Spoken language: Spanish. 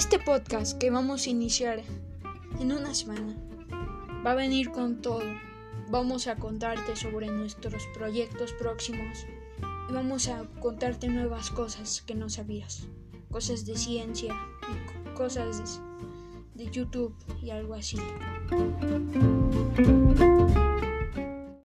Este podcast que vamos a iniciar en una semana va a venir con todo. Vamos a contarte sobre nuestros proyectos próximos y vamos a contarte nuevas cosas que no sabías. Cosas de ciencia, cosas de YouTube y algo así.